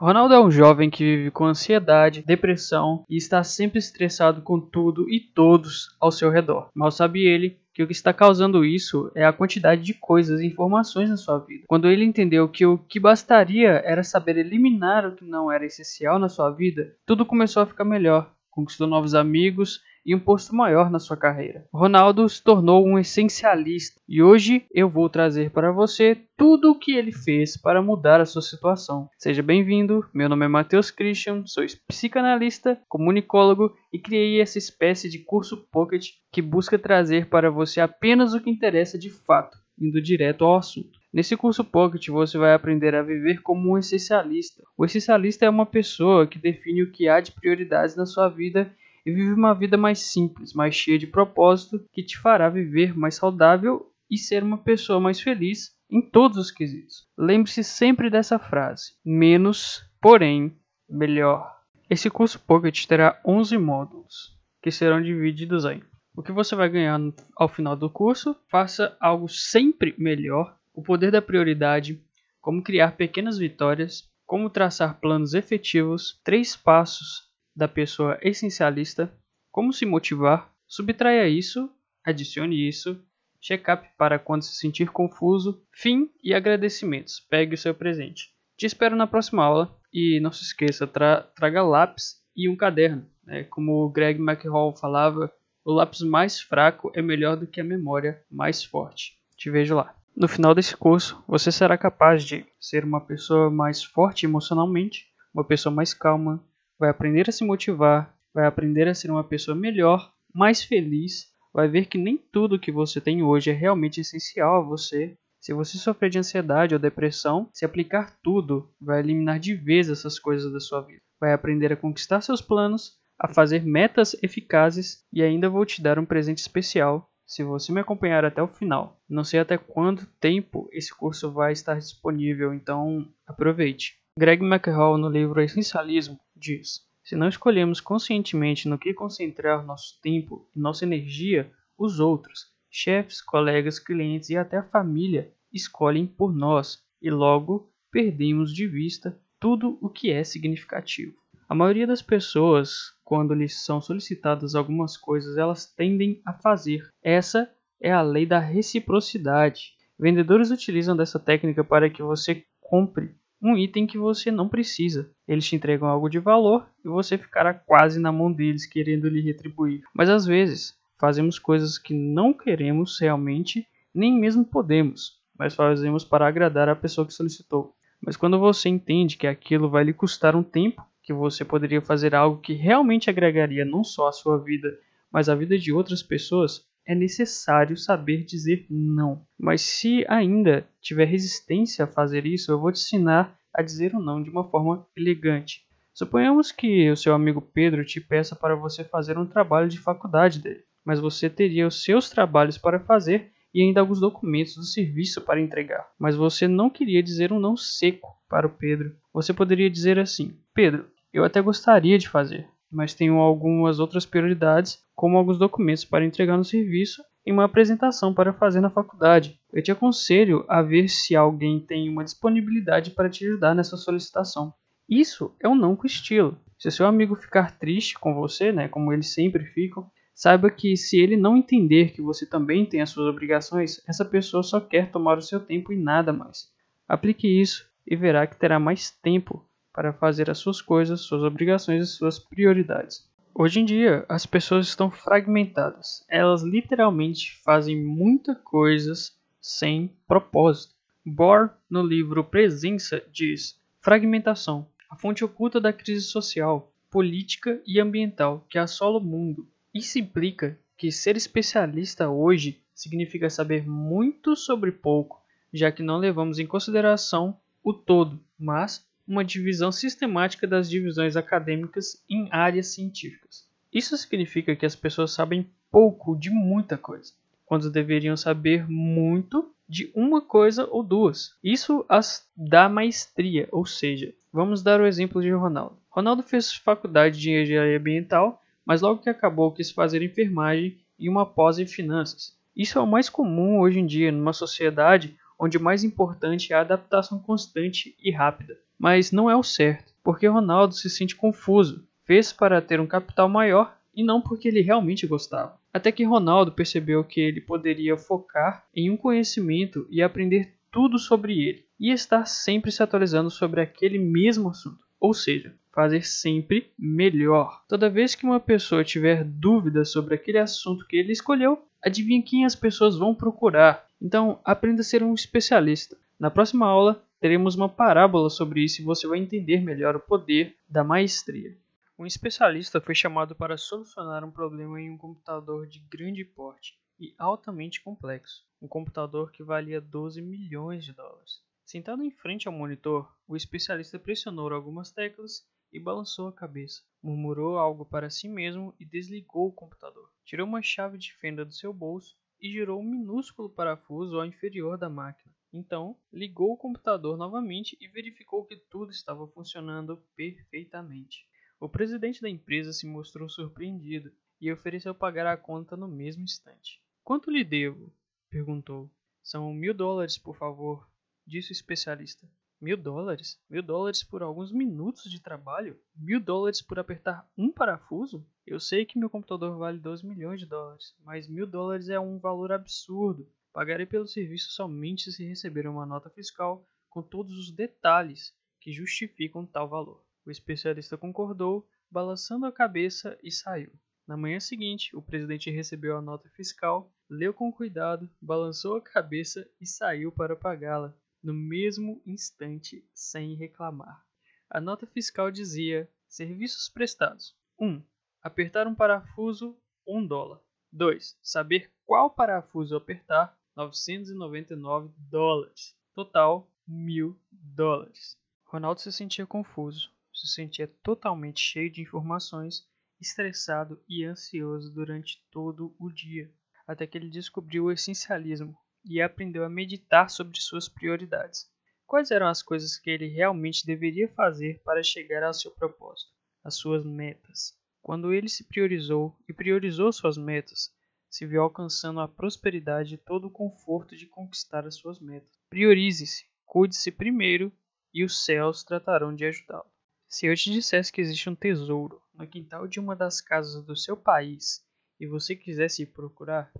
Ronaldo é um jovem que vive com ansiedade, depressão e está sempre estressado com tudo e todos ao seu redor. Mal sabe ele que o que está causando isso é a quantidade de coisas e informações na sua vida. Quando ele entendeu que o que bastaria era saber eliminar o que não era essencial na sua vida, tudo começou a ficar melhor. Conquistou novos amigos e um posto maior na sua carreira. Ronaldo se tornou um essencialista e hoje eu vou trazer para você tudo o que ele fez para mudar a sua situação. Seja bem-vindo, meu nome é Matheus Christian, sou psicanalista, comunicólogo e criei essa espécie de curso Pocket que busca trazer para você apenas o que interessa de fato, indo direto ao assunto. Nesse curso Pocket você vai aprender a viver como um essencialista. O essencialista é uma pessoa que define o que há de prioridades na sua vida e vive uma vida mais simples, mais cheia de propósito, que te fará viver mais saudável e ser uma pessoa mais feliz em todos os quesitos. Lembre-se sempre dessa frase: menos, porém, melhor. Esse curso Pocket terá 11 módulos, que serão divididos em o que você vai ganhar ao final do curso, faça algo sempre melhor, o poder da prioridade, como criar pequenas vitórias, como traçar planos efetivos, três passos da pessoa essencialista, como se motivar, subtraia isso, adicione isso, check-up para quando se sentir confuso, fim e agradecimentos. Pegue o seu presente. Te espero na próxima aula e não se esqueça, tra traga lápis e um caderno. Né? Como o Greg McHall falava, o lápis mais fraco é melhor do que a memória mais forte. Te vejo lá. No final desse curso, você será capaz de ser uma pessoa mais forte emocionalmente, uma pessoa mais calma, vai aprender a se motivar, vai aprender a ser uma pessoa melhor, mais feliz, vai ver que nem tudo que você tem hoje é realmente essencial a você. Se você sofrer de ansiedade ou depressão, se aplicar tudo, vai eliminar de vez essas coisas da sua vida. Vai aprender a conquistar seus planos, a fazer metas eficazes e ainda vou te dar um presente especial se você me acompanhar até o final. Não sei até quanto tempo esse curso vai estar disponível, então aproveite. Greg McHall, no livro Essencialismo, diz: Se não escolhemos conscientemente no que concentrar nosso tempo e nossa energia, os outros, chefes, colegas, clientes e até a família, escolhem por nós e logo perdemos de vista tudo o que é significativo. A maioria das pessoas, quando lhes são solicitadas algumas coisas, elas tendem a fazer. Essa é a lei da reciprocidade. Vendedores utilizam dessa técnica para que você compre um item que você não precisa. Eles te entregam algo de valor e você ficará quase na mão deles querendo lhe retribuir. Mas às vezes fazemos coisas que não queremos realmente, nem mesmo podemos, mas fazemos para agradar a pessoa que solicitou. Mas quando você entende que aquilo vai lhe custar um tempo, que você poderia fazer algo que realmente agregaria não só a sua vida, mas a vida de outras pessoas, é necessário saber dizer não. Mas se ainda tiver resistência a fazer isso, eu vou te ensinar a dizer o não de uma forma elegante. Suponhamos que o seu amigo Pedro te peça para você fazer um trabalho de faculdade dele, mas você teria os seus trabalhos para fazer e ainda alguns documentos do serviço para entregar. Mas você não queria dizer um não seco para o Pedro. Você poderia dizer assim: Pedro, eu até gostaria de fazer, mas tenho algumas outras prioridades, como alguns documentos para entregar no serviço e uma apresentação para fazer na faculdade. Eu te aconselho a ver se alguém tem uma disponibilidade para te ajudar nessa solicitação. Isso é um não com estilo. Se seu amigo ficar triste com você, né, como eles sempre ficam, saiba que se ele não entender que você também tem as suas obrigações, essa pessoa só quer tomar o seu tempo e nada mais. Aplique isso e verá que terá mais tempo para fazer as suas coisas, suas obrigações e suas prioridades. Hoje em dia, as pessoas estão fragmentadas. Elas literalmente fazem muitas coisas sem propósito. Bohr, no livro Presença, diz: fragmentação, a fonte oculta da crise social, política e ambiental que assola o mundo. Isso implica que ser especialista hoje significa saber muito sobre pouco, já que não levamos em consideração o todo, mas uma divisão sistemática das divisões acadêmicas em áreas científicas. Isso significa que as pessoas sabem pouco de muita coisa, quando deveriam saber muito de uma coisa ou duas. Isso as dá maestria, ou seja, vamos dar o exemplo de Ronaldo. Ronaldo fez faculdade de engenharia ambiental, mas logo que acabou quis fazer enfermagem e uma pós em finanças. Isso é o mais comum hoje em dia numa sociedade onde o mais importante é a adaptação constante e rápida. Mas não é o certo, porque Ronaldo se sente confuso, fez para ter um capital maior e não porque ele realmente gostava. Até que Ronaldo percebeu que ele poderia focar em um conhecimento e aprender tudo sobre ele, e estar sempre se atualizando sobre aquele mesmo assunto. Ou seja, fazer sempre melhor. Toda vez que uma pessoa tiver dúvidas sobre aquele assunto que ele escolheu, adivinha quem as pessoas vão procurar. Então, aprenda a ser um especialista. Na próxima aula, teremos uma parábola sobre isso e você vai entender melhor o poder da maestria. Um especialista foi chamado para solucionar um problema em um computador de grande porte e altamente complexo, um computador que valia 12 milhões de dólares. Sentado em frente ao monitor, o especialista pressionou algumas teclas e balançou a cabeça. Murmurou algo para si mesmo e desligou o computador. Tirou uma chave de fenda do seu bolso e girou um minúsculo parafuso ao inferior da máquina. Então, ligou o computador novamente e verificou que tudo estava funcionando perfeitamente. O presidente da empresa se mostrou surpreendido e ofereceu pagar a conta no mesmo instante. Quanto lhe devo? perguntou. São mil dólares, por favor, disse o especialista. Mil dólares? Mil dólares por alguns minutos de trabalho? Mil dólares por apertar um parafuso? Eu sei que meu computador vale 12 milhões de dólares, mas mil dólares é um valor absurdo. Pagarei pelo serviço somente se receber uma nota fiscal com todos os detalhes que justificam tal valor. O especialista concordou, balançando a cabeça e saiu. Na manhã seguinte, o presidente recebeu a nota fiscal, leu com cuidado, balançou a cabeça e saiu para pagá-la no mesmo instante sem reclamar. A nota fiscal dizia: Serviços prestados: 1. Um, apertar um parafuso, 1 um dólar. 2. Saber qual parafuso apertar, 999 dólares. Total, 1000 dólares. Ronaldo se sentia confuso, se sentia totalmente cheio de informações, estressado e ansioso durante todo o dia, até que ele descobriu o essencialismo, e aprendeu a meditar sobre suas prioridades. Quais eram as coisas que ele realmente deveria fazer para chegar ao seu propósito, as suas metas? Quando ele se priorizou e priorizou suas metas, se viu alcançando a prosperidade e todo o conforto de conquistar as suas metas. Priorize-se, cuide-se primeiro e os céus tratarão de ajudá-lo. Se eu te dissesse que existe um tesouro no quintal de uma das casas do seu país e você quisesse ir procurar,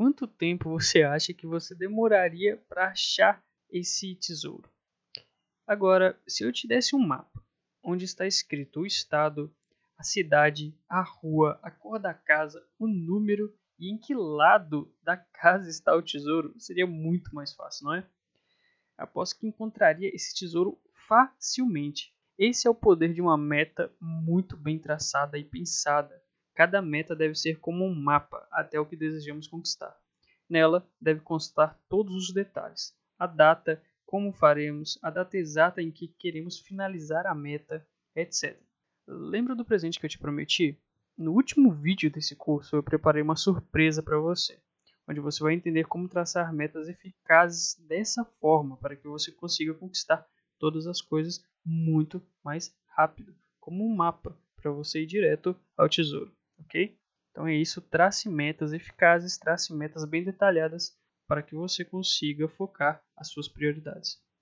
quanto tempo você acha que você demoraria para achar esse tesouro? Agora, se eu te desse um mapa onde está escrito o estado, a cidade, a rua, a cor da casa, o número e em que lado da casa está o tesouro, seria muito mais fácil, não é? Aposto que encontraria esse tesouro facilmente. Esse é o poder de uma meta muito bem traçada e pensada. Cada meta deve ser como um mapa até o que desejamos conquistar. Nela deve constar todos os detalhes: a data, como faremos, a data exata em que queremos finalizar a meta, etc. Lembra do presente que eu te prometi? No último vídeo desse curso eu preparei uma surpresa para você, onde você vai entender como traçar metas eficazes dessa forma para que você consiga conquistar todas as coisas muito mais rápido, como um mapa para você ir direto ao tesouro ok? Então é isso, trace metas eficazes, trace metas bem detalhadas para que você consiga focar as suas prioridades.